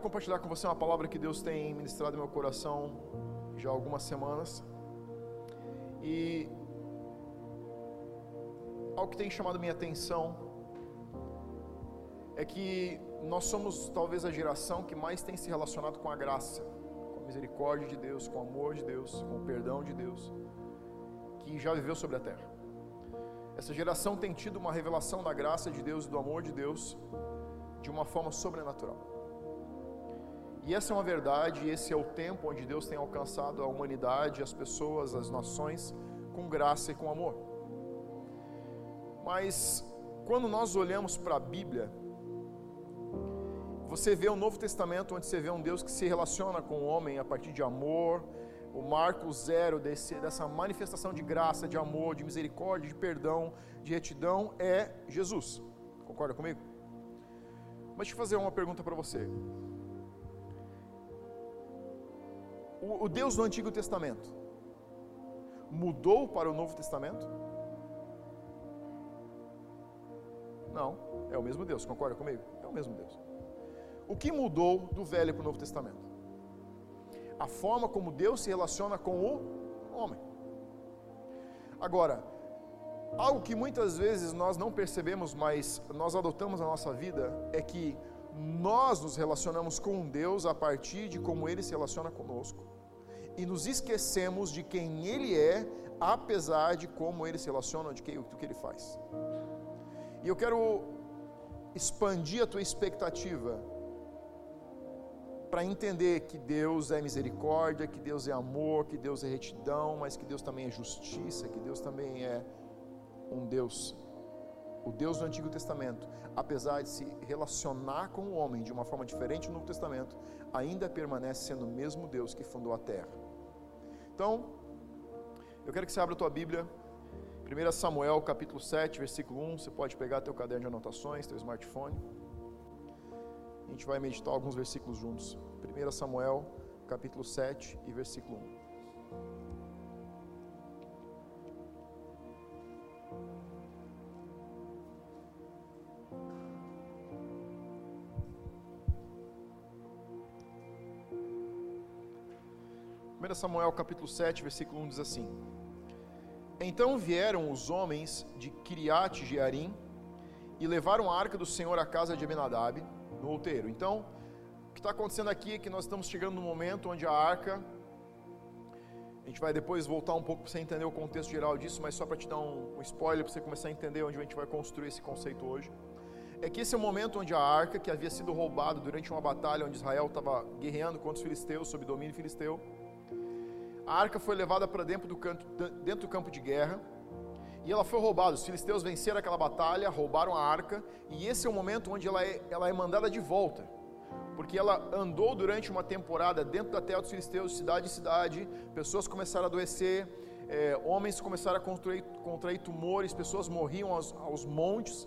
compartilhar com você uma palavra que Deus tem ministrado no meu coração já há algumas semanas. E algo que tem chamado minha atenção é que nós somos talvez a geração que mais tem se relacionado com a graça, com a misericórdia de Deus, com o amor de Deus, com o perdão de Deus, que já viveu sobre a terra. Essa geração tem tido uma revelação da graça de Deus e do amor de Deus de uma forma sobrenatural. E essa é uma verdade, esse é o tempo onde Deus tem alcançado a humanidade, as pessoas, as nações com graça e com amor. Mas quando nós olhamos para a Bíblia, você vê o Novo Testamento onde você vê um Deus que se relaciona com o homem a partir de amor, o marco zero desse, dessa manifestação de graça, de amor, de misericórdia, de perdão, de retidão é Jesus. Concorda comigo? Mas deixa eu fazer uma pergunta para você. O, o Deus do Antigo Testamento mudou para o Novo Testamento? Não, é o mesmo Deus, concorda comigo? É o mesmo Deus. O que mudou do Velho para o Novo Testamento? A forma como Deus se relaciona com o homem. Agora, algo que muitas vezes nós não percebemos, mas nós adotamos na nossa vida, é que nós nos relacionamos com Deus a partir de como Ele se relaciona conosco. E nos esquecemos de quem Ele é, apesar de como Ele se relaciona, de do que Ele faz. E eu quero expandir a tua expectativa para entender que Deus é misericórdia, que Deus é amor, que Deus é retidão, mas que Deus também é justiça, que Deus também é um Deus, o Deus do Antigo Testamento, apesar de se relacionar com o homem de uma forma diferente no Novo Testamento, ainda permanece sendo o mesmo Deus que fundou a terra. Então, eu quero que você abra a tua Bíblia 1 Samuel capítulo 7, versículo 1, você pode pegar teu caderno de anotações, teu smartphone. A gente vai meditar alguns versículos juntos. 1 Samuel capítulo 7 e versículo 1. Samuel capítulo 7, versículo 1 diz assim: então vieram os homens de Kiriat Jearim e levaram a arca do Senhor à casa de Abinadab, no outeiro. Então, o que está acontecendo aqui é que nós estamos chegando no momento onde a arca. A gente vai depois voltar um pouco para você entender o contexto geral disso, mas só para te dar um, um spoiler, para você começar a entender onde a gente vai construir esse conceito hoje. É que esse é o momento onde a arca, que havia sido roubada durante uma batalha onde Israel estava guerreando contra os filisteus, sob domínio filisteu, a arca foi levada para dentro do, canto, dentro do campo de guerra e ela foi roubada. Os filisteus venceram aquela batalha, roubaram a arca e esse é o momento onde ela é, ela é mandada de volta. Porque ela andou durante uma temporada dentro da terra dos filisteus, cidade em cidade, pessoas começaram a adoecer, é, homens começaram a contrair, contrair tumores, pessoas morriam aos, aos montes.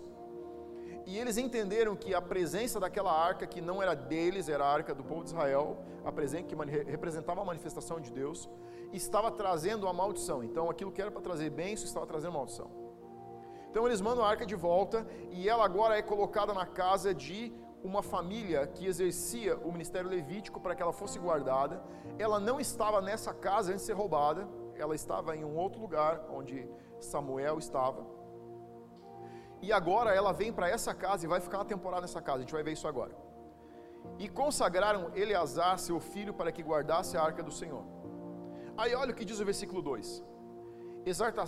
E eles entenderam que a presença daquela arca, que não era deles, era a arca do povo de Israel, a presença que representava a manifestação de Deus, estava trazendo a maldição. Então aquilo que era para trazer bênção estava trazendo maldição. Então eles mandam a arca de volta e ela agora é colocada na casa de uma família que exercia o ministério levítico para que ela fosse guardada. Ela não estava nessa casa antes de ser roubada, ela estava em um outro lugar onde Samuel estava. E agora ela vem para essa casa e vai ficar uma temporada nessa casa, a gente vai ver isso agora. E consagraram Eleazar, seu filho, para que guardasse a arca do Senhor. Aí olha o que diz o versículo 2: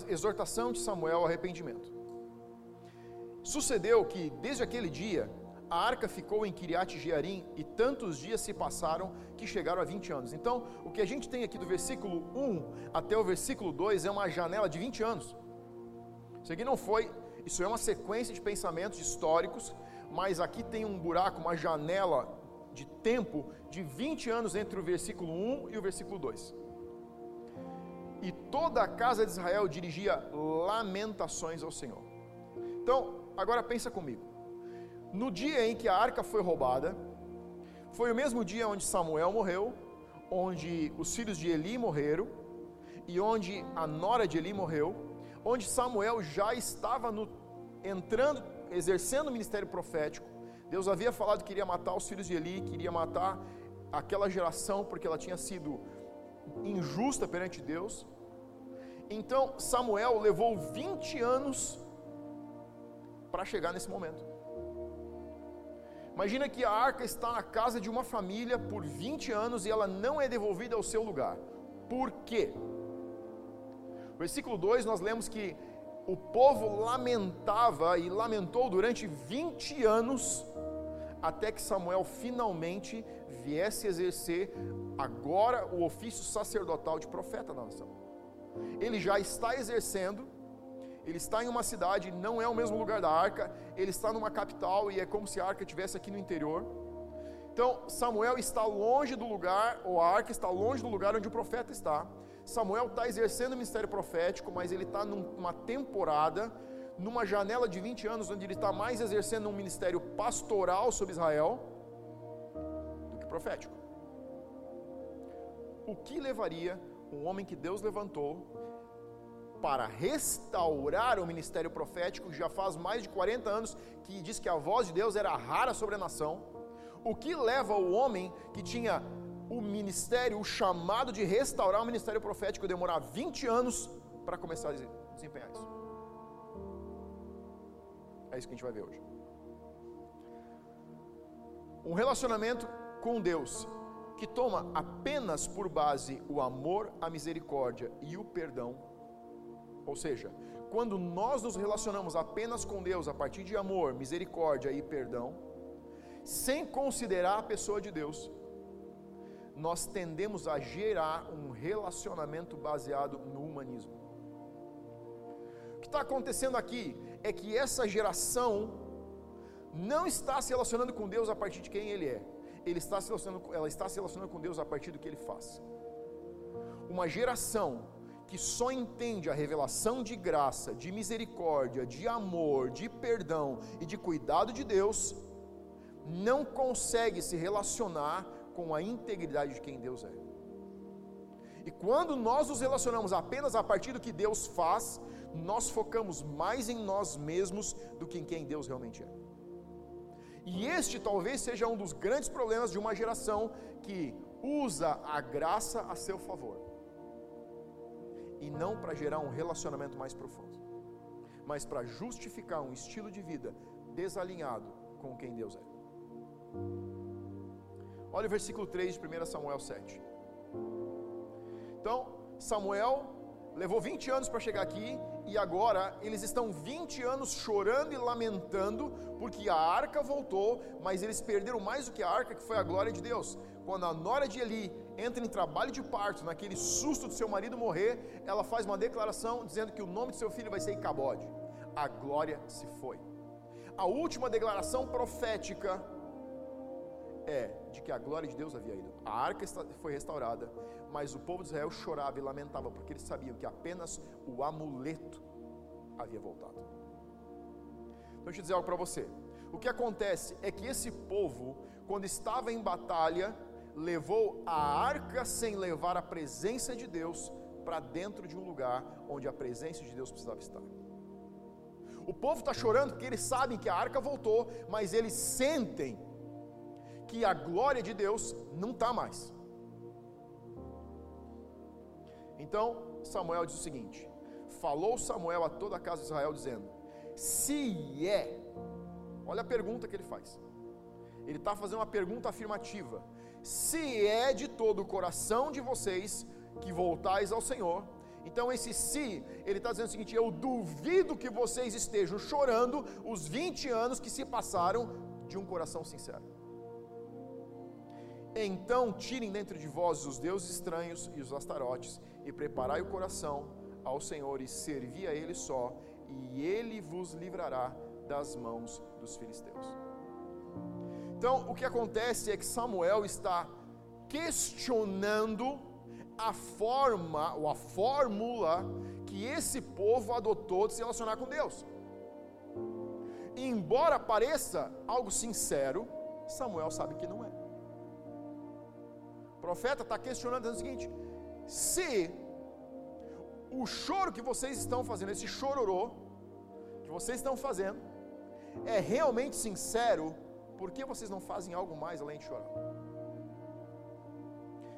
exortação de Samuel ao arrependimento. Sucedeu que, desde aquele dia, a arca ficou em Kiriat Jearim e tantos dias se passaram que chegaram a 20 anos. Então, o que a gente tem aqui do versículo 1 até o versículo 2 é uma janela de 20 anos. Isso aqui não foi, isso é uma sequência de pensamentos históricos, mas aqui tem um buraco, uma janela de tempo de 20 anos entre o versículo 1 e o versículo 2 e toda a casa de Israel dirigia lamentações ao Senhor. Então, agora pensa comigo. No dia em que a arca foi roubada, foi o mesmo dia onde Samuel morreu, onde os filhos de Eli morreram e onde a nora de Eli morreu, onde Samuel já estava no, entrando, exercendo o ministério profético, Deus havia falado que iria matar os filhos de Eli, queria matar aquela geração porque ela tinha sido injusta perante Deus. Então Samuel levou 20 anos para chegar nesse momento. Imagina que a arca está na casa de uma família por 20 anos e ela não é devolvida ao seu lugar. Por quê? Versículo 2 nós lemos que o povo lamentava e lamentou durante 20 anos até que Samuel finalmente viesse exercer agora o ofício sacerdotal de profeta na nação. Ele já está exercendo, ele está em uma cidade, não é o mesmo lugar da arca, ele está numa capital e é como se a arca estivesse aqui no interior. Então, Samuel está longe do lugar, ou a arca está longe do lugar onde o profeta está. Samuel está exercendo o ministério profético, mas ele está numa temporada, numa janela de 20 anos, onde ele está mais exercendo um ministério pastoral sobre Israel do que profético. O que levaria um homem que Deus levantou para restaurar o ministério profético, já faz mais de 40 anos que diz que a voz de Deus era rara sobre a nação. O que leva o homem que tinha o ministério, o chamado de restaurar o ministério profético, demorar 20 anos para começar a desempenhar isso? É isso que a gente vai ver hoje. Um relacionamento com Deus que toma apenas por base o amor, a misericórdia e o perdão. Ou seja, quando nós nos relacionamos apenas com Deus a partir de amor, misericórdia e perdão, sem considerar a pessoa de Deus, nós tendemos a gerar um relacionamento baseado no humanismo. O que está acontecendo aqui é que essa geração não está se relacionando com Deus a partir de quem Ele é ele está se relacionando, ela está se relacionando com Deus a partir do que ele faz. Uma geração que só entende a revelação de graça, de misericórdia, de amor, de perdão e de cuidado de Deus, não consegue se relacionar com a integridade de quem Deus é. E quando nós nos relacionamos apenas a partir do que Deus faz, nós focamos mais em nós mesmos do que em quem Deus realmente é. E este talvez seja um dos grandes problemas de uma geração que usa a graça a seu favor. E não para gerar um relacionamento mais profundo, mas para justificar um estilo de vida desalinhado com quem Deus é. Olha o versículo 3 de 1 Samuel 7. Então, Samuel levou 20 anos para chegar aqui e agora eles estão 20 anos chorando e lamentando porque a arca voltou, mas eles perderam mais do que a arca, que foi a glória de Deus. Quando a nora de Eli entra em trabalho de parto, naquele susto de seu marido morrer, ela faz uma declaração dizendo que o nome de seu filho vai ser Icabode. A glória se foi. A última declaração profética é de que a glória de Deus havia ido. A arca foi restaurada, mas o povo de Israel chorava e lamentava porque eles sabiam que apenas o amuleto havia voltado. Então, deixa eu dizer algo para você. O que acontece é que esse povo, quando estava em batalha, levou a arca sem levar a presença de Deus para dentro de um lugar onde a presença de Deus precisava estar. O povo está chorando porque eles sabem que a arca voltou, mas eles sentem que a glória de Deus não está mais. Então Samuel diz o seguinte: Falou Samuel a toda a casa de Israel, dizendo: Se é, olha a pergunta que ele faz. Ele está fazendo uma pergunta afirmativa: Se é de todo o coração de vocês que voltais ao Senhor, então, esse se, ele está dizendo o seguinte: eu duvido que vocês estejam chorando os 20 anos que se passaram de um coração sincero. Então tirem dentro de vós os deuses estranhos e os astarotes, e preparai o coração ao Senhor e servi a Ele só, e Ele vos livrará das mãos dos filisteus. Então, o que acontece é que Samuel está questionando a forma ou a fórmula que esse povo adotou de se relacionar com Deus. E embora pareça algo sincero, Samuel sabe que não é profeta está questionando dizendo o seguinte: se o choro que vocês estão fazendo, esse chororô que vocês estão fazendo, é realmente sincero, por que vocês não fazem algo mais além de chorar?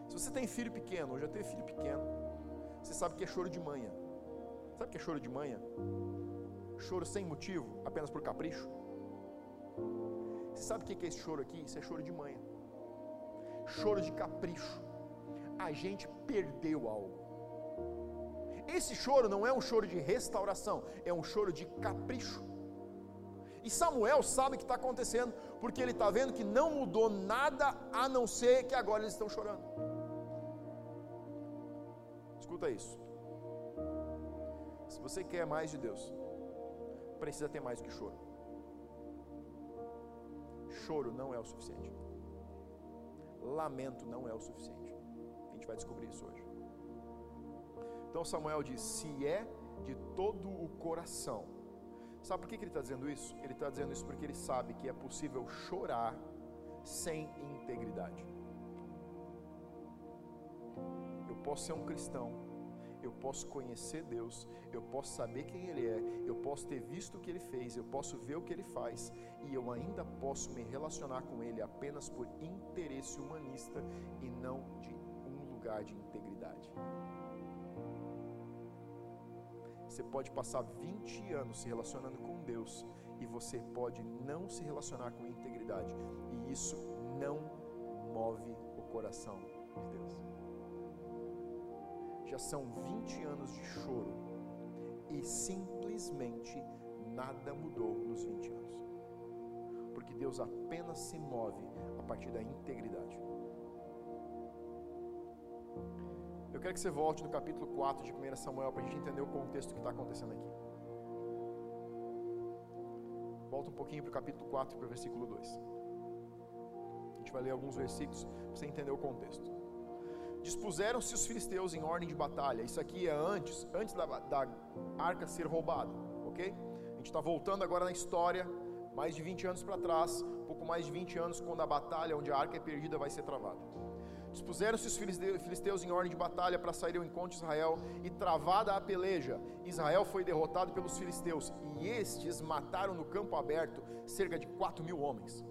Se você tem filho pequeno, ou já teve filho pequeno, você sabe que é choro de manhã. Sabe o que é choro de manhã? Choro sem motivo, apenas por capricho. Você sabe o que é esse choro aqui? Isso é choro de manhã. Choro de capricho. A gente perdeu algo. Esse choro não é um choro de restauração, é um choro de capricho. E Samuel sabe o que está acontecendo, porque ele está vendo que não mudou nada a não ser que agora eles estão chorando. Escuta isso. Se você quer mais de Deus, precisa ter mais que choro. Choro não é o suficiente. Lamento não é o suficiente. A gente vai descobrir isso hoje. Então Samuel diz: se é de todo o coração. Sabe por que, que ele está dizendo isso? Ele está dizendo isso porque ele sabe que é possível chorar sem integridade. Eu posso ser um cristão eu posso conhecer Deus, eu posso saber quem Ele é, eu posso ter visto o que Ele fez, eu posso ver o que Ele faz, e eu ainda posso me relacionar com Ele apenas por interesse humanista e não de um lugar de integridade. Você pode passar 20 anos se relacionando com Deus e você pode não se relacionar com integridade, e isso não move o coração de Deus já são 20 anos de choro e simplesmente nada mudou nos 20 anos. Porque Deus apenas se move a partir da integridade. Eu quero que você volte no capítulo 4 de 1 Samuel para a gente entender o contexto que está acontecendo aqui. Volta um pouquinho para o capítulo 4, para o versículo 2. A gente vai ler alguns versículos para você entender o contexto dispuseram-se os filisteus em ordem de batalha. Isso aqui é antes, antes da, da arca ser roubada, ok? A gente está voltando agora na história, mais de 20 anos para trás, pouco mais de 20 anos, quando a batalha onde a arca é perdida vai ser travada. Dispuseram-se os filisteus em ordem de batalha para sair ao encontro de Israel, e travada a peleja, Israel foi derrotado pelos filisteus, e estes mataram no campo aberto cerca de 4 mil homens.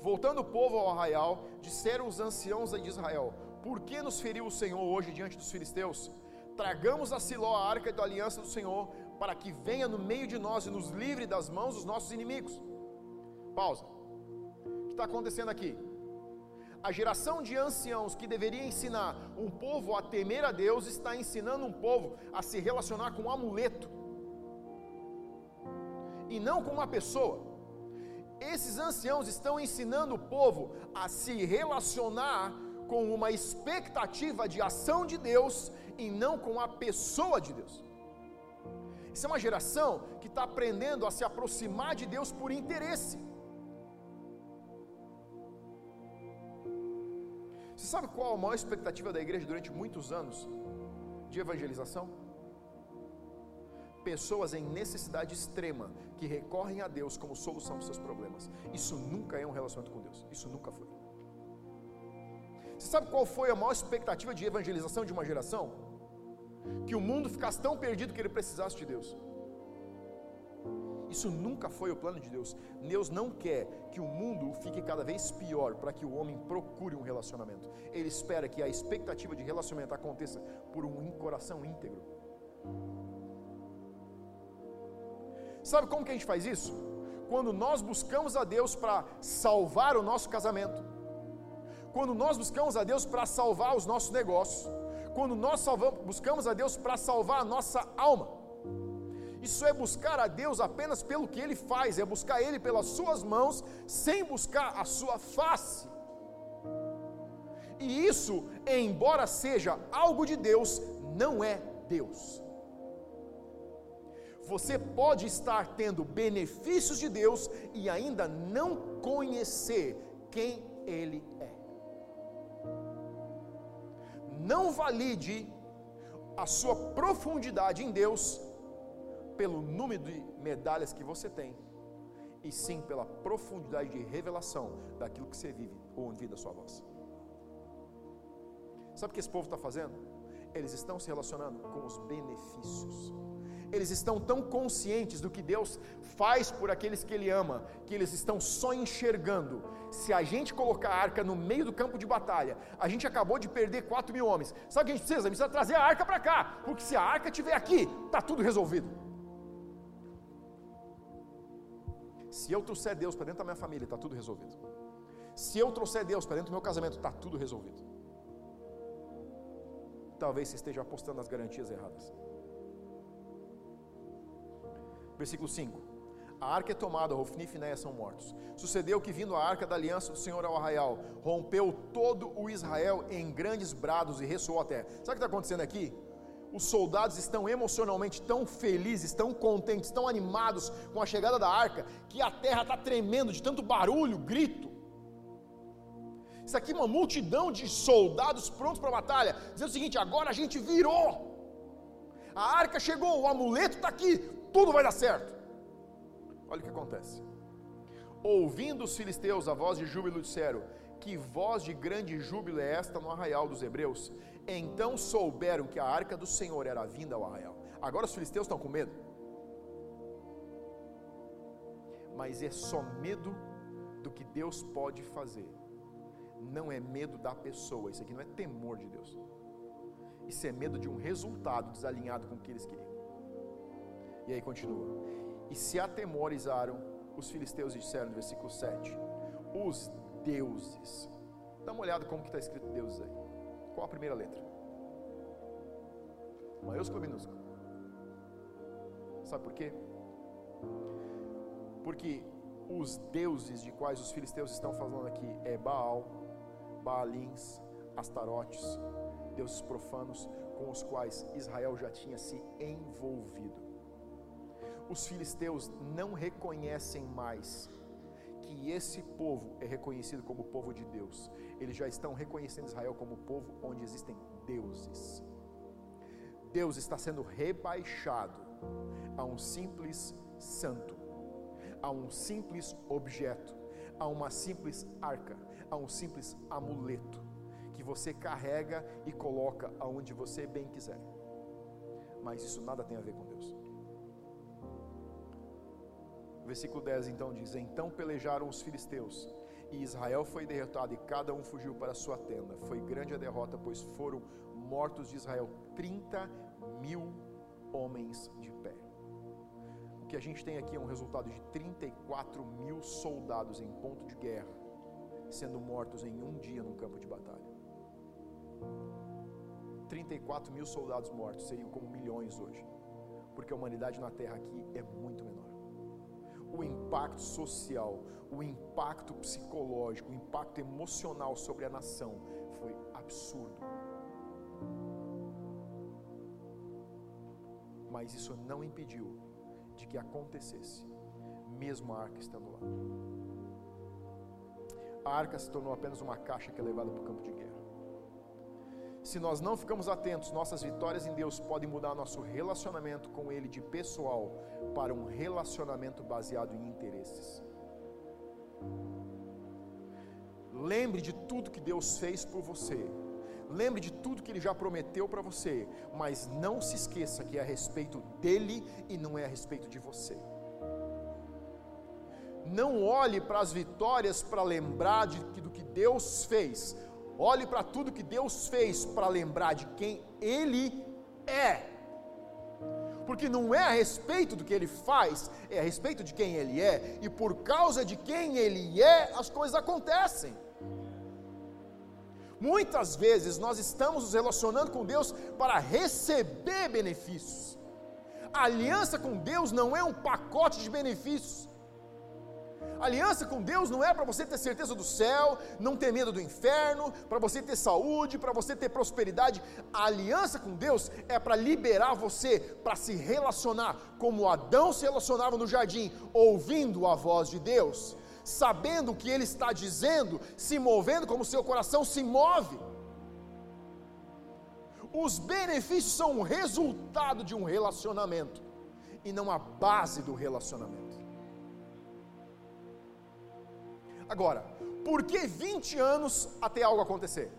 Voltando o povo ao arraial, disseram os anciãos de Israel: Por que nos feriu o Senhor hoje diante dos filisteus? Tragamos a Siló a arca da aliança do Senhor, para que venha no meio de nós e nos livre das mãos dos nossos inimigos. Pausa. O que está acontecendo aqui? A geração de anciãos que deveria ensinar um povo a temer a Deus está ensinando um povo a se relacionar com um amuleto e não com uma pessoa. Esses anciãos estão ensinando o povo a se relacionar com uma expectativa de ação de Deus e não com a pessoa de Deus. Isso é uma geração que está aprendendo a se aproximar de Deus por interesse. Você sabe qual a maior expectativa da igreja durante muitos anos de evangelização? pessoas em necessidade extrema que recorrem a Deus como solução para os seus problemas. Isso nunca é um relacionamento com Deus. Isso nunca foi. Você sabe qual foi a maior expectativa de evangelização de uma geração? Que o mundo ficasse tão perdido que ele precisasse de Deus. Isso nunca foi o plano de Deus. Deus não quer que o mundo fique cada vez pior para que o homem procure um relacionamento. Ele espera que a expectativa de relacionamento aconteça por um coração íntegro. Sabe como que a gente faz isso? Quando nós buscamos a Deus para salvar o nosso casamento, quando nós buscamos a Deus para salvar os nossos negócios, quando nós salvamos, buscamos a Deus para salvar a nossa alma. Isso é buscar a Deus apenas pelo que Ele faz, é buscar Ele pelas Suas mãos, sem buscar a Sua face. E isso, embora seja algo de Deus, não é Deus você pode estar tendo benefícios de Deus e ainda não conhecer quem Ele é. Não valide a sua profundidade em Deus pelo número de medalhas que você tem, e sim pela profundidade de revelação daquilo que você vive ou ouve da sua voz. Sabe o que esse povo está fazendo? Eles estão se relacionando com os benefícios eles estão tão conscientes do que Deus faz por aqueles que Ele ama, que eles estão só enxergando. Se a gente colocar a arca no meio do campo de batalha, a gente acabou de perder 4 mil homens. Sabe o que a gente precisa? A gente precisa trazer a arca para cá, porque se a arca estiver aqui, está tudo resolvido. Se eu trouxer Deus para dentro da minha família, está tudo resolvido. Se eu trouxer Deus para dentro do meu casamento, está tudo resolvido. Talvez você esteja apostando nas garantias erradas. Versículo 5. A arca é tomada, Rofni e Finéia são mortos. Sucedeu que, vindo a arca da aliança do Senhor ao arraial, rompeu todo o Israel em grandes brados e ressoou a terra. Sabe o que está acontecendo aqui? Os soldados estão emocionalmente tão felizes, tão contentes, tão animados com a chegada da arca, que a terra está tremendo de tanto barulho, grito. Isso aqui é uma multidão de soldados prontos para a batalha, dizendo o seguinte: agora a gente virou. A arca chegou, o amuleto está aqui, tudo vai dar certo. Olha o que acontece. Ouvindo os filisteus a voz de júbilo, disseram: Que voz de grande júbilo é esta no arraial dos hebreus? Então souberam que a arca do Senhor era vinda ao arraial. Agora os filisteus estão com medo. Mas é só medo do que Deus pode fazer. Não é medo da pessoa. Isso aqui não é temor de Deus. Isso é medo de um resultado desalinhado com o que eles queriam. E aí continua. E se atemorizaram, os filisteus disseram no versículo 7: Os deuses. Dá uma olhada como que está escrito deuses aí. Qual a primeira letra? Maiúsculo ou minúsculo? Sabe por quê? Porque os deuses de quais os filisteus estão falando aqui é Baal, Baalins, Astarotes, deuses profanos com os quais Israel já tinha se envolvido os filisteus não reconhecem mais que esse povo é reconhecido como povo de Deus. Eles já estão reconhecendo Israel como povo onde existem deuses. Deus está sendo rebaixado a um simples santo, a um simples objeto, a uma simples arca, a um simples amuleto que você carrega e coloca aonde você bem quiser. Mas isso nada tem a ver com Deus. Versículo 10 então diz: Então pelejaram os filisteus, e Israel foi derrotado, e cada um fugiu para sua tenda. Foi grande a derrota, pois foram mortos de Israel 30 mil homens de pé. O que a gente tem aqui é um resultado de 34 mil soldados em ponto de guerra, sendo mortos em um dia no campo de batalha. 34 mil soldados mortos seriam como milhões hoje, porque a humanidade na terra aqui é muito menor o impacto social, o impacto psicológico, o impacto emocional sobre a nação foi absurdo. Mas isso não impediu de que acontecesse, mesmo a arca estando lá. A arca se tornou apenas uma caixa que é levada para o campo de guerra. Se nós não ficamos atentos, nossas vitórias em Deus podem mudar nosso relacionamento com Ele de pessoal para um relacionamento baseado em interesses. Lembre de tudo que Deus fez por você. Lembre de tudo que Ele já prometeu para você. Mas não se esqueça que é a respeito dele e não é a respeito de você. Não olhe para as vitórias para lembrar de, do que Deus fez Olhe para tudo que Deus fez para lembrar de quem Ele é. Porque não é a respeito do que Ele faz, é a respeito de quem Ele é. E por causa de quem Ele é, as coisas acontecem. Muitas vezes nós estamos nos relacionando com Deus para receber benefícios. A aliança com Deus não é um pacote de benefícios. Aliança com Deus não é para você ter certeza do céu, não ter medo do inferno, para você ter saúde, para você ter prosperidade. A aliança com Deus é para liberar você para se relacionar como Adão se relacionava no jardim, ouvindo a voz de Deus, sabendo o que ele está dizendo, se movendo como seu coração se move. Os benefícios são o resultado de um relacionamento e não a base do relacionamento. Agora, por que 20 anos até algo acontecer?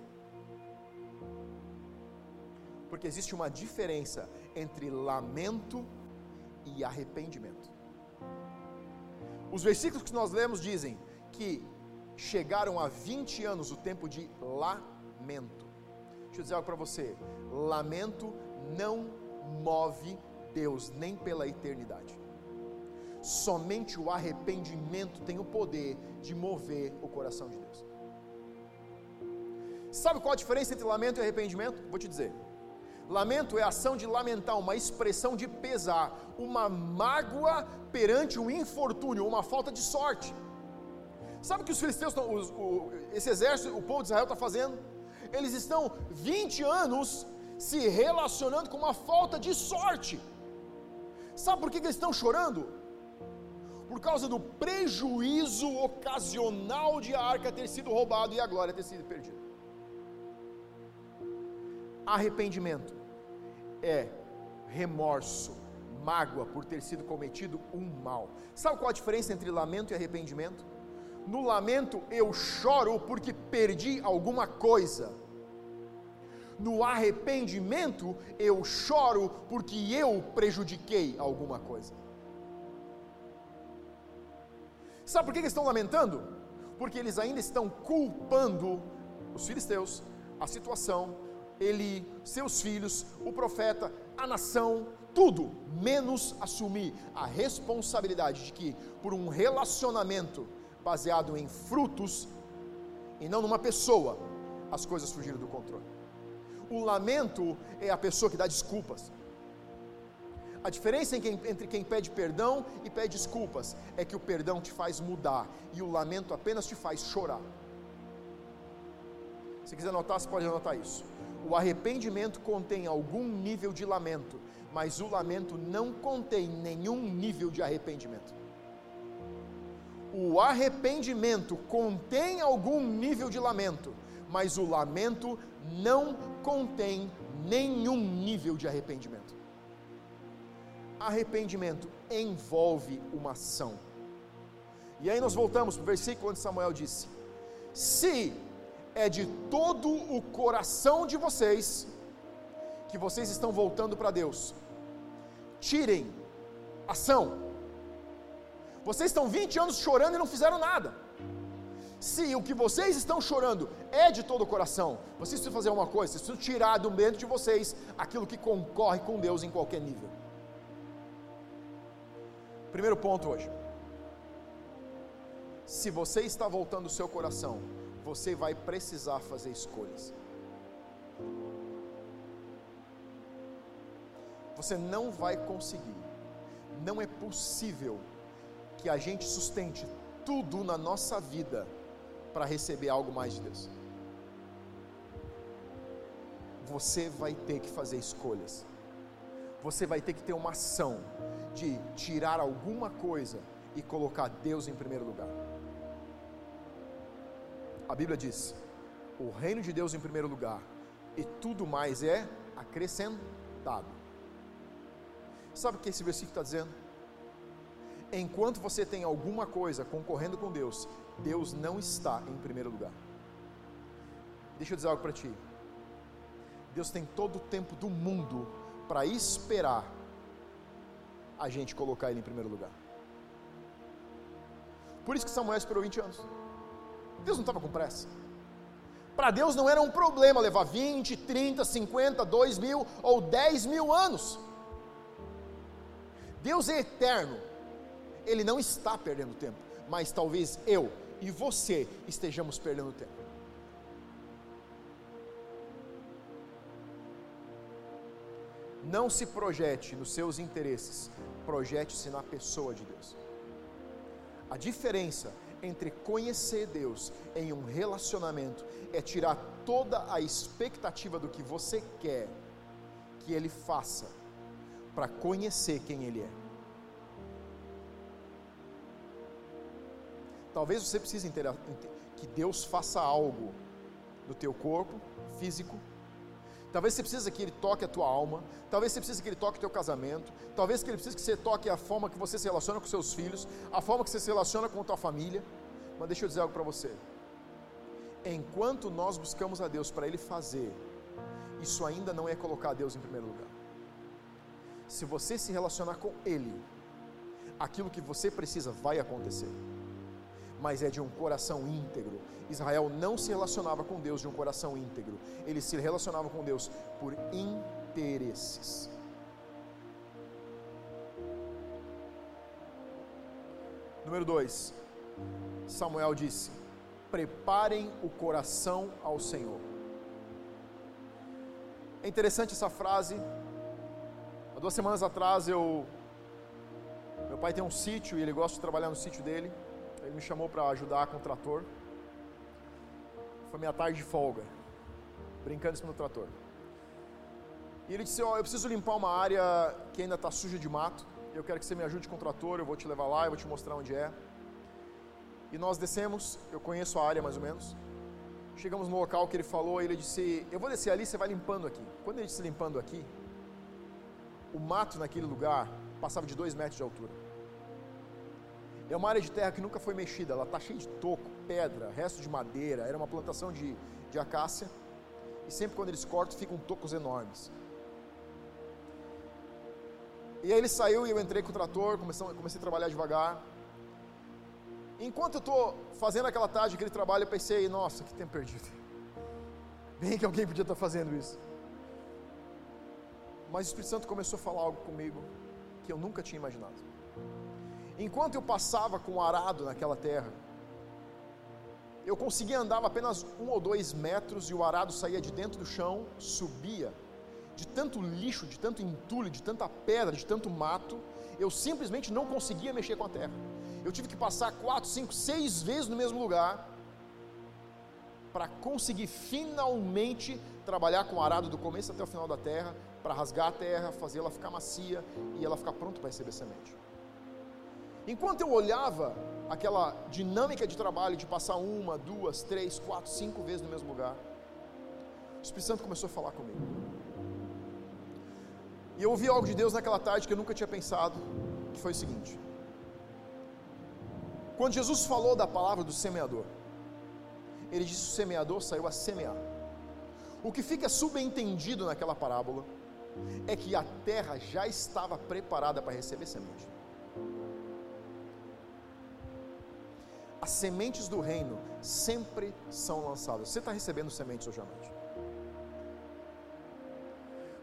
Porque existe uma diferença entre lamento e arrependimento. Os versículos que nós lemos dizem que chegaram a 20 anos o tempo de lamento. Deixa eu dizer algo para você: lamento não move Deus nem pela eternidade. Somente o arrependimento tem o poder de mover o coração de Deus. Sabe qual a diferença entre lamento e arrependimento? Vou te dizer. Lamento é a ação de lamentar, uma expressão de pesar, uma mágoa perante um infortúnio, uma falta de sorte. Sabe o que os filisteus, os, o, esse exército, o povo de Israel está fazendo? Eles estão 20 anos se relacionando com uma falta de sorte. Sabe por que, que eles estão chorando? Por causa do prejuízo ocasional de a arca ter sido roubado e a glória ter sido perdida. Arrependimento é remorso, mágoa por ter sido cometido um mal. Sabe qual a diferença entre lamento e arrependimento? No lamento eu choro porque perdi alguma coisa. No arrependimento eu choro porque eu prejudiquei alguma coisa. Sabe por que eles estão lamentando? Porque eles ainda estão culpando os filisteus, a situação, ele, seus filhos, o profeta, a nação, tudo, menos assumir a responsabilidade de que, por um relacionamento baseado em frutos e não numa pessoa, as coisas fugiram do controle. O lamento é a pessoa que dá desculpas. A diferença entre quem pede perdão e pede desculpas é que o perdão te faz mudar e o lamento apenas te faz chorar. Se quiser anotar, você pode anotar isso. O arrependimento contém algum nível de lamento, mas o lamento não contém nenhum nível de arrependimento. O arrependimento contém algum nível de lamento, mas o lamento não contém nenhum nível de arrependimento. Arrependimento envolve uma ação. E aí nós voltamos para o versículo onde Samuel disse: Se é de todo o coração de vocês que vocês estão voltando para Deus. Tirem ação. Vocês estão 20 anos chorando e não fizeram nada. Se o que vocês estão chorando é de todo o coração, vocês precisam fazer uma coisa, vocês precisam tirar do dentro de vocês aquilo que concorre com Deus em qualquer nível. Primeiro ponto hoje. Se você está voltando o seu coração você vai precisar fazer escolhas. Você não vai conseguir, não é possível que a gente sustente tudo na nossa vida para receber algo mais de Deus. Você vai ter que fazer escolhas. Você vai ter que ter uma ação de tirar alguma coisa e colocar Deus em primeiro lugar. A Bíblia diz: o reino de Deus em primeiro lugar, e tudo mais é acrescentado. Sabe o que esse versículo está dizendo? Enquanto você tem alguma coisa concorrendo com Deus, Deus não está em primeiro lugar. Deixa eu dizer algo para ti. Deus tem todo o tempo do mundo para esperar a gente colocar Ele em primeiro lugar. Por isso que Samuel esperou 20 anos. Deus não estava com pressa. Para Deus não era um problema levar 20, 30, 50, 2 mil ou 10 mil anos. Deus é eterno, Ele não está perdendo tempo, mas talvez eu e você estejamos perdendo tempo. Não se projete nos seus interesses, projete-se na pessoa de Deus. A diferença entre conhecer Deus em um relacionamento é tirar toda a expectativa do que você quer que Ele faça para conhecer quem Ele é. Talvez você precise que Deus faça algo no teu corpo físico Talvez você precise que ele toque a tua alma, talvez você precise que ele toque o teu casamento, talvez que ele precise que você toque a forma que você se relaciona com seus filhos, a forma que você se relaciona com a tua família. Mas deixa eu dizer algo para você. Enquanto nós buscamos a Deus para ele fazer, isso ainda não é colocar Deus em primeiro lugar. Se você se relacionar com ele, aquilo que você precisa vai acontecer. Mas é de um coração íntegro. Israel não se relacionava com Deus de um coração íntegro. Ele se relacionava com Deus por interesses. Número 2. Samuel disse: Preparem o coração ao Senhor. É interessante essa frase. Há duas semanas atrás eu. Meu pai tem um sítio e ele gosta de trabalhar no sítio dele. Ele me chamou para ajudar com o trator. Foi minha tarde de folga, brincando cima do trator. E ele disse: Ó, oh, eu preciso limpar uma área que ainda está suja de mato. Eu quero que você me ajude com o trator. Eu vou te levar lá, eu vou te mostrar onde é. E nós descemos. Eu conheço a área mais ou menos. Chegamos no local que ele falou, ele disse: Eu vou descer ali, você vai limpando aqui. Quando ele disse limpando aqui, o mato naquele lugar passava de dois metros de altura. É uma área de terra que nunca foi mexida, ela está cheia de toco, pedra, resto de madeira, era uma plantação de, de acácia. E sempre quando eles cortam, ficam tocos enormes. E aí ele saiu e eu entrei com o trator, comecei, comecei a trabalhar devagar. Enquanto eu estou fazendo aquela tarde, aquele trabalho, eu pensei, nossa, que tempo perdido. Bem que alguém podia estar fazendo isso. Mas o Espírito Santo começou a falar algo comigo que eu nunca tinha imaginado. Enquanto eu passava com o arado naquela terra, eu conseguia andar apenas um ou dois metros e o arado saía de dentro do chão, subia, de tanto lixo, de tanto entulho, de tanta pedra, de tanto mato, eu simplesmente não conseguia mexer com a terra. Eu tive que passar quatro, cinco, seis vezes no mesmo lugar para conseguir finalmente trabalhar com o arado do começo até o final da terra, para rasgar a terra, fazer ela ficar macia e ela ficar pronta para receber semente. Enquanto eu olhava aquela dinâmica de trabalho de passar uma, duas, três, quatro, cinco vezes no mesmo lugar, o Espírito Santo começou a falar comigo. E eu ouvi algo de Deus naquela tarde que eu nunca tinha pensado, que foi o seguinte: quando Jesus falou da palavra do semeador, ele disse: o semeador saiu a semear. O que fica subentendido naquela parábola é que a terra já estava preparada para receber semente. As sementes do reino sempre são lançadas. Você está recebendo sementes hoje à noite.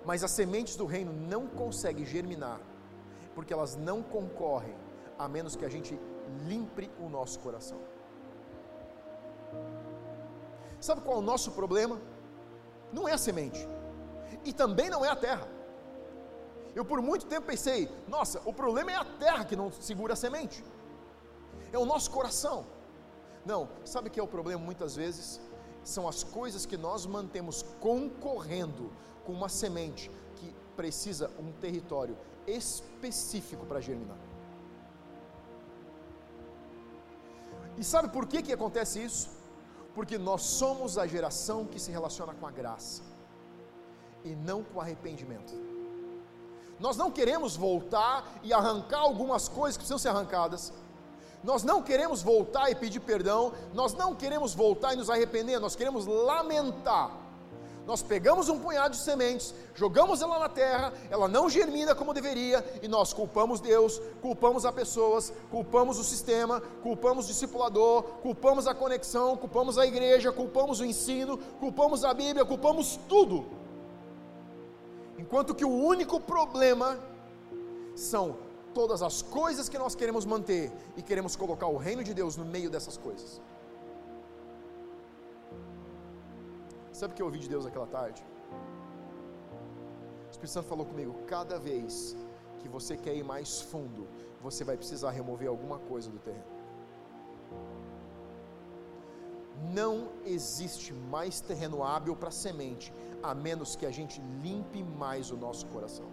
Mas as sementes do reino não conseguem germinar, porque elas não concorrem, a menos que a gente limpe o nosso coração. Sabe qual é o nosso problema? Não é a semente, e também não é a terra. Eu por muito tempo pensei, nossa, o problema é a terra que não segura a semente, é o nosso coração. Não, sabe o que é o problema muitas vezes? São as coisas que nós mantemos concorrendo com uma semente que precisa um território específico para germinar. E sabe por que, que acontece isso? Porque nós somos a geração que se relaciona com a graça e não com arrependimento. Nós não queremos voltar e arrancar algumas coisas que precisam ser arrancadas. Nós não queremos voltar e pedir perdão, nós não queremos voltar e nos arrepender, nós queremos lamentar nós pegamos um punhado de sementes, jogamos ela na terra, ela não germina como deveria, e nós culpamos Deus, culpamos as pessoas, culpamos o sistema, culpamos o discipulador, culpamos a conexão, culpamos a igreja, culpamos o ensino, culpamos a Bíblia, culpamos tudo. Enquanto que o único problema são todas as coisas que nós queremos manter e queremos colocar o reino de Deus no meio dessas coisas. Sabe o que eu ouvi de Deus naquela tarde? O Espírito Santo falou comigo: cada vez que você quer ir mais fundo, você vai precisar remover alguma coisa do terreno. Não existe mais terreno hábil para semente, a menos que a gente limpe mais o nosso coração.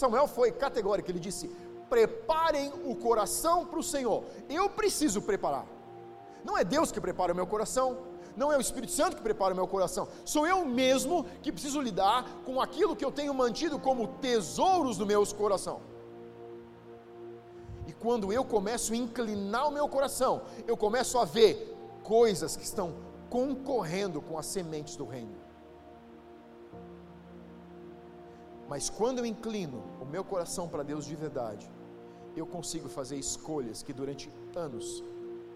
Samuel foi categórico, ele disse: preparem o coração para o Senhor. Eu preciso preparar. Não é Deus que prepara o meu coração, não é o Espírito Santo que prepara o meu coração, sou eu mesmo que preciso lidar com aquilo que eu tenho mantido como tesouros no meu coração. E quando eu começo a inclinar o meu coração, eu começo a ver coisas que estão concorrendo com as sementes do reino. Mas quando eu inclino o meu coração para Deus de verdade, eu consigo fazer escolhas que durante anos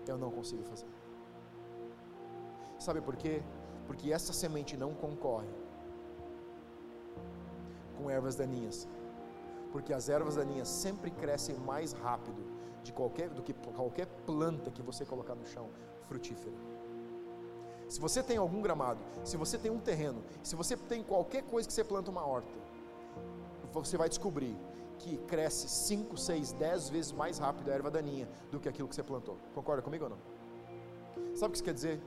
eu não consigo fazer. Sabe por quê? Porque essa semente não concorre com ervas daninhas. Porque as ervas daninhas sempre crescem mais rápido de qualquer, do que qualquer planta que você colocar no chão frutífera. Se você tem algum gramado, se você tem um terreno, se você tem qualquer coisa que você planta uma horta, você vai descobrir que cresce 5, 6, 10 vezes mais rápido a erva daninha do que aquilo que você plantou. Concorda comigo ou não? Sabe o que isso quer dizer?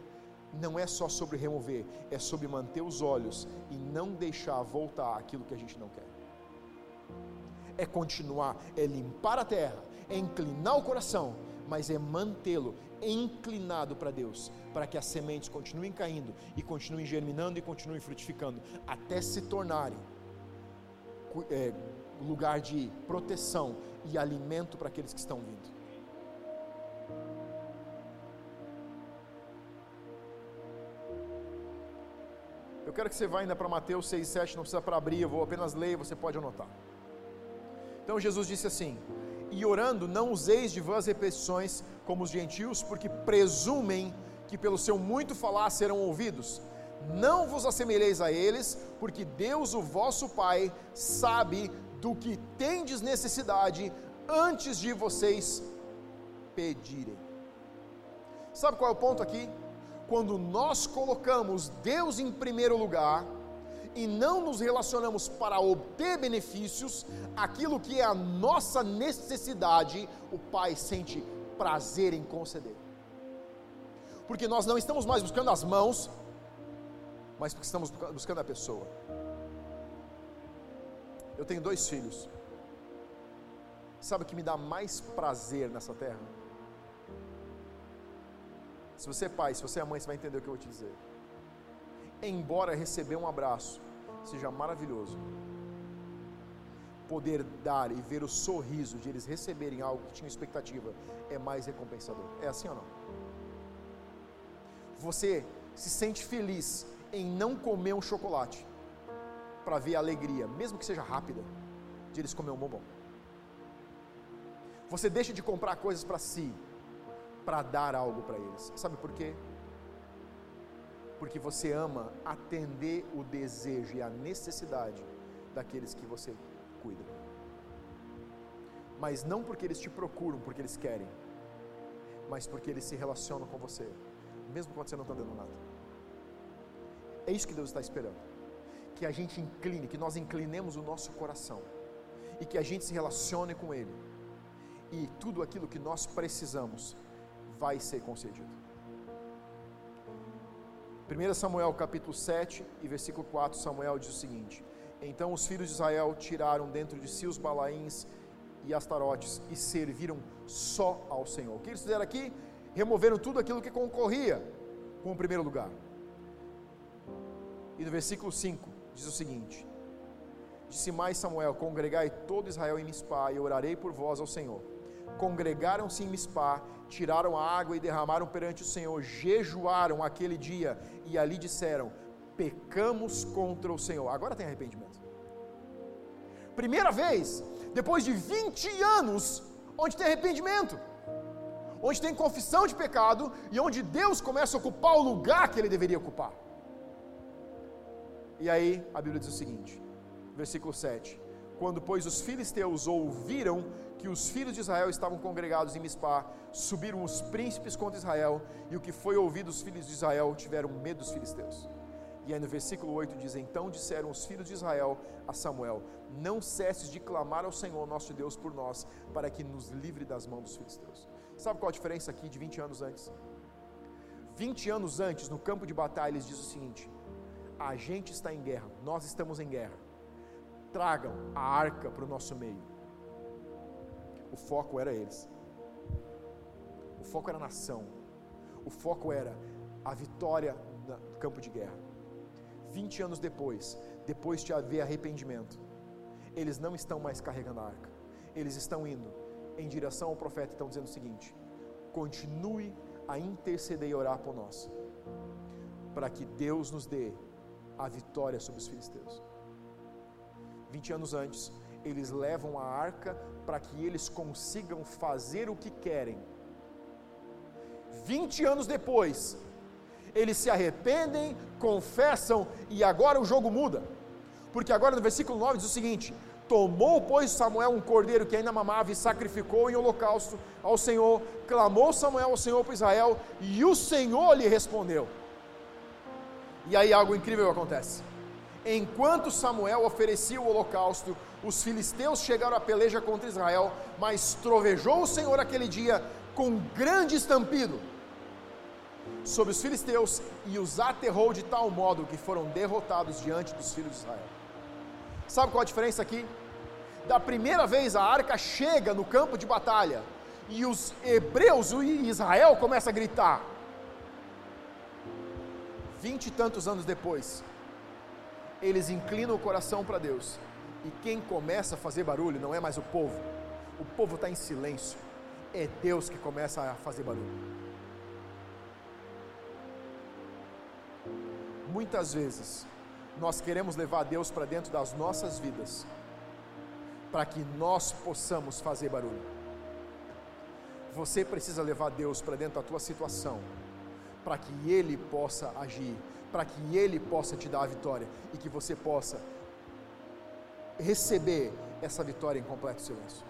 Não é só sobre remover, é sobre manter os olhos e não deixar voltar aquilo que a gente não quer. É continuar, é limpar a terra, é inclinar o coração, mas é mantê-lo inclinado para Deus, para que as sementes continuem caindo e continuem germinando e continuem frutificando, até se tornarem é, lugar de proteção e alimento para aqueles que estão vindo. Eu quero que você vá ainda para Mateus 6, 7, não precisa para abrir, eu vou apenas ler e você pode anotar. Então Jesus disse assim: E orando, não useis de vãs repetições como os gentios, porque presumem que pelo seu muito falar serão ouvidos. Não vos assemelheis a eles, porque Deus, o vosso Pai, sabe do que tendes necessidade antes de vocês pedirem. Sabe qual é o ponto aqui? Quando nós colocamos Deus em primeiro lugar, e não nos relacionamos para obter benefícios, aquilo que é a nossa necessidade, o Pai sente prazer em conceder. Porque nós não estamos mais buscando as mãos, mas estamos buscando a pessoa. Eu tenho dois filhos. Sabe o que me dá mais prazer nessa terra? Se você é pai, se você é mãe, você vai entender o que eu vou te dizer. Embora receber um abraço seja maravilhoso, poder dar e ver o sorriso de eles receberem algo que tinham expectativa é mais recompensador. É assim ou não? Você se sente feliz em não comer um chocolate para ver a alegria, mesmo que seja rápida, de eles comer um bombom. Você deixa de comprar coisas para si, para dar algo para eles. Sabe por quê? Porque você ama atender o desejo e a necessidade daqueles que você cuida. Mas não porque eles te procuram, porque eles querem, mas porque eles se relacionam com você, mesmo quando você não está dando nada. É isso que Deus está esperando que a gente incline, que nós inclinemos o nosso coração e que a gente se relacione com Ele. E tudo aquilo que nós precisamos vai ser concedido. 1 Samuel capítulo 7 e versículo 4, Samuel diz o seguinte: Então os filhos de Israel tiraram dentro de si os balaíns e astarotes e serviram só ao Senhor. O que eles fizeram aqui? Removeram tudo aquilo que concorria com o primeiro lugar. E no versículo 5, diz o seguinte: Disse mais Samuel: Congregai todo Israel em Mispá e orarei por vós ao Senhor. Congregaram-se em Mispá, tiraram a água e derramaram perante o Senhor, jejuaram aquele dia e ali disseram: Pecamos contra o Senhor. Agora tem arrependimento. Primeira vez, depois de 20 anos, onde tem arrependimento, onde tem confissão de pecado e onde Deus começa a ocupar o lugar que ele deveria ocupar. E aí a Bíblia diz o seguinte, versículo 7: Quando, pois, os filisteus ouviram que os filhos de Israel estavam congregados em Mispá, subiram os príncipes contra Israel, e o que foi ouvido os filhos de Israel tiveram medo dos filisteus. E aí no versículo 8 diz: Então disseram os filhos de Israel a Samuel: Não cesses de clamar ao Senhor nosso Deus por nós, para que nos livre das mãos dos filisteus. Sabe qual a diferença aqui de 20 anos antes? 20 anos antes, no campo de batalha, eles diz o seguinte: a gente está em guerra, nós estamos em guerra. Tragam a arca para o nosso meio. O foco era eles. O foco era a nação. O foco era a vitória no campo de guerra. 20 anos depois, depois de haver arrependimento, eles não estão mais carregando a arca. Eles estão indo em direção ao profeta e estão dizendo o seguinte: continue a interceder e orar por nós, para que Deus nos dê a vitória sobre os filisteus. 20 anos antes, eles levam a arca para que eles consigam fazer o que querem. 20 anos depois, eles se arrependem, confessam e agora o jogo muda. Porque agora no versículo 9 diz o seguinte: Tomou, pois, Samuel um cordeiro que ainda mamava e sacrificou em holocausto ao Senhor. Clamou Samuel ao Senhor para Israel e o Senhor lhe respondeu. E aí algo incrível acontece. Enquanto Samuel oferecia o holocausto, os filisteus chegaram à peleja contra Israel, mas trovejou o Senhor aquele dia com grande estampido sobre os filisteus e os aterrou de tal modo que foram derrotados diante dos filhos de Israel. Sabe qual a diferença aqui? Da primeira vez a arca chega no campo de batalha e os hebreus e Israel começam a gritar. Vinte e tantos anos depois, eles inclinam o coração para Deus e quem começa a fazer barulho não é mais o povo, o povo está em silêncio, é Deus que começa a fazer barulho. Muitas vezes, nós queremos levar Deus para dentro das nossas vidas, para que nós possamos fazer barulho. Você precisa levar Deus para dentro da tua situação, para que Ele possa agir, para que Ele possa te dar a vitória e que você possa receber essa vitória em completo silêncio.